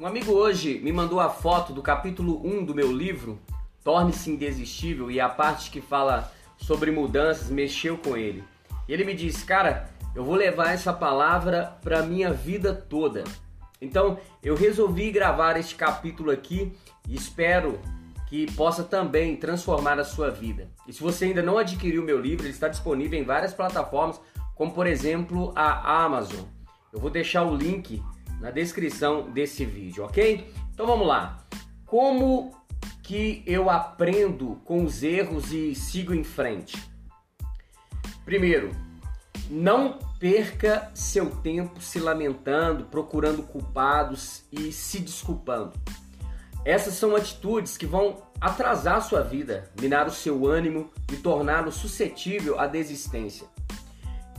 Um amigo hoje me mandou a foto do capítulo 1 do meu livro, Torne-se Indesistível, e a parte que fala sobre mudanças mexeu com ele. E ele me disse, cara, eu vou levar essa palavra para minha vida toda. Então eu resolvi gravar este capítulo aqui e espero que possa também transformar a sua vida. E se você ainda não adquiriu meu livro, ele está disponível em várias plataformas, como por exemplo a Amazon. Eu vou deixar o link na descrição desse vídeo, ok? Então vamos lá. Como que eu aprendo com os erros e sigo em frente? Primeiro, não perca seu tempo se lamentando, procurando culpados e se desculpando. Essas são atitudes que vão atrasar sua vida, minar o seu ânimo e torná-lo suscetível à desistência.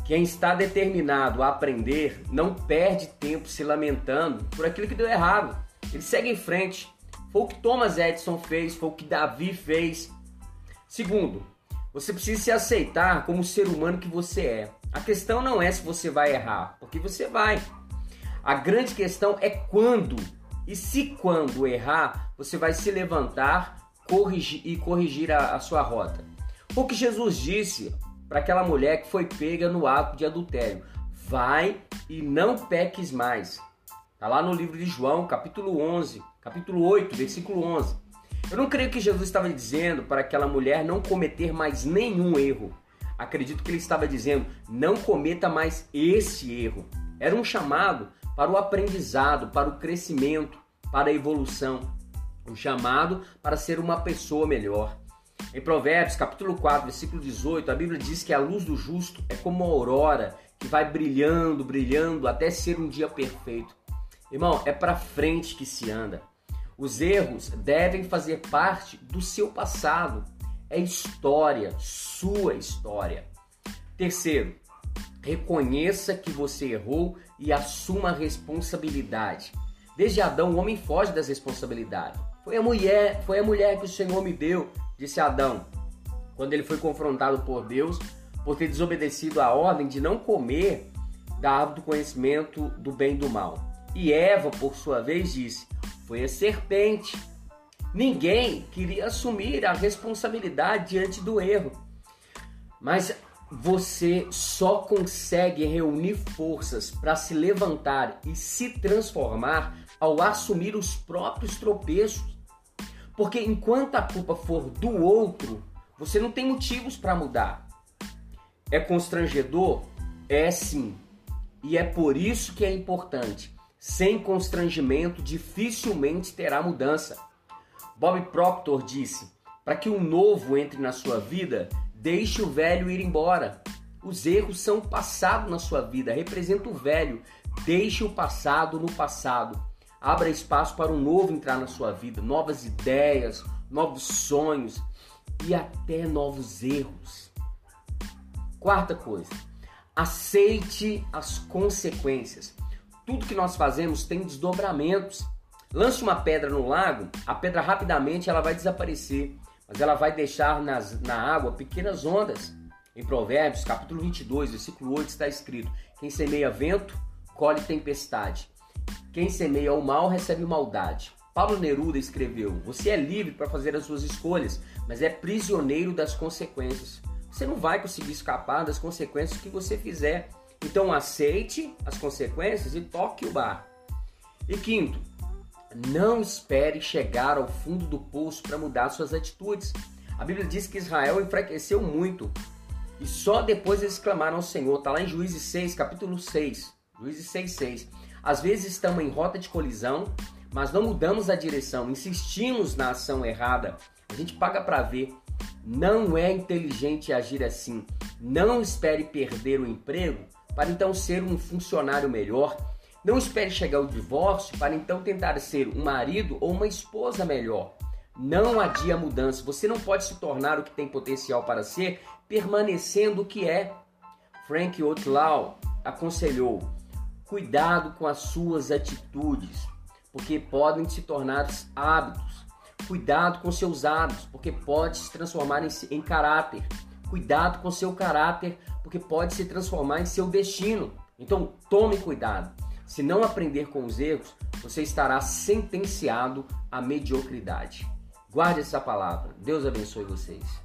Quem está determinado a aprender não perde tempo se lamentando por aquilo que deu errado. Ele segue em frente. Foi o que Thomas Edison fez, foi o que Davi fez. Segundo, você precisa se aceitar como o ser humano que você é. A questão não é se você vai errar, porque você vai. A grande questão é quando. E se quando errar, você vai se levantar corrigir, e corrigir a, a sua rota. O que Jesus disse para aquela mulher que foi pega no ato de adultério: vai e não peques mais. Está lá no livro de João, capítulo 11, capítulo 8, versículo 11. Eu não creio que Jesus estava dizendo para aquela mulher não cometer mais nenhum erro. Acredito que ele estava dizendo: não cometa mais esse erro. Era um chamado para o aprendizado, para o crescimento, para a evolução. Um chamado para ser uma pessoa melhor. Em Provérbios, capítulo 4, versículo 18, a Bíblia diz que a luz do justo é como a aurora que vai brilhando, brilhando até ser um dia perfeito. Irmão, é para frente que se anda. Os erros devem fazer parte do seu passado. É história, sua história. Terceiro, reconheça que você errou e assuma a responsabilidade. Desde Adão, o homem foge das responsabilidades. Foi a mulher, foi a mulher que o Senhor me deu disse Adão, quando ele foi confrontado por Deus por ter desobedecido a ordem de não comer da árvore do conhecimento do bem e do mal. E Eva, por sua vez, disse: Foi a serpente. Ninguém queria assumir a responsabilidade diante do erro. Mas você só consegue reunir forças para se levantar e se transformar ao assumir os próprios tropeços. Porque enquanto a culpa for do outro, você não tem motivos para mudar. É constrangedor? É sim. E é por isso que é importante. Sem constrangimento, dificilmente terá mudança. Bob Proctor disse: para que o novo entre na sua vida, deixe o velho ir embora. Os erros são o passado na sua vida, representa o velho. Deixe o passado no passado. Abra espaço para um novo entrar na sua vida, novas ideias, novos sonhos e até novos erros. Quarta coisa, aceite as consequências. Tudo que nós fazemos tem desdobramentos. Lance uma pedra no lago, a pedra rapidamente ela vai desaparecer, mas ela vai deixar nas, na água pequenas ondas. Em Provérbios, capítulo 22, versículo 8 está escrito: Quem semeia vento, colhe tempestade. Quem semeia o mal recebe maldade. Paulo Neruda escreveu: Você é livre para fazer as suas escolhas, mas é prisioneiro das consequências. Você não vai conseguir escapar das consequências que você fizer. Então aceite as consequências e toque o bar. E quinto, não espere chegar ao fundo do poço para mudar suas atitudes. A Bíblia diz que Israel enfraqueceu muito e só depois eles clamaram ao Senhor. Está lá em Juízes 6, capítulo 6. Juízes 6, 6. Às vezes estamos em rota de colisão, mas não mudamos a direção, insistimos na ação errada. A gente paga para ver. Não é inteligente agir assim. Não espere perder o emprego para então ser um funcionário melhor. Não espere chegar ao divórcio para então tentar ser um marido ou uma esposa melhor. Não adia mudança. Você não pode se tornar o que tem potencial para ser permanecendo o que é. Frank Outlaw aconselhou: Cuidado com as suas atitudes, porque podem se tornar hábitos. Cuidado com seus hábitos, porque pode se transformar em, em caráter. Cuidado com seu caráter, porque pode se transformar em seu destino. Então tome cuidado. Se não aprender com os erros, você estará sentenciado à mediocridade. Guarde essa palavra. Deus abençoe vocês.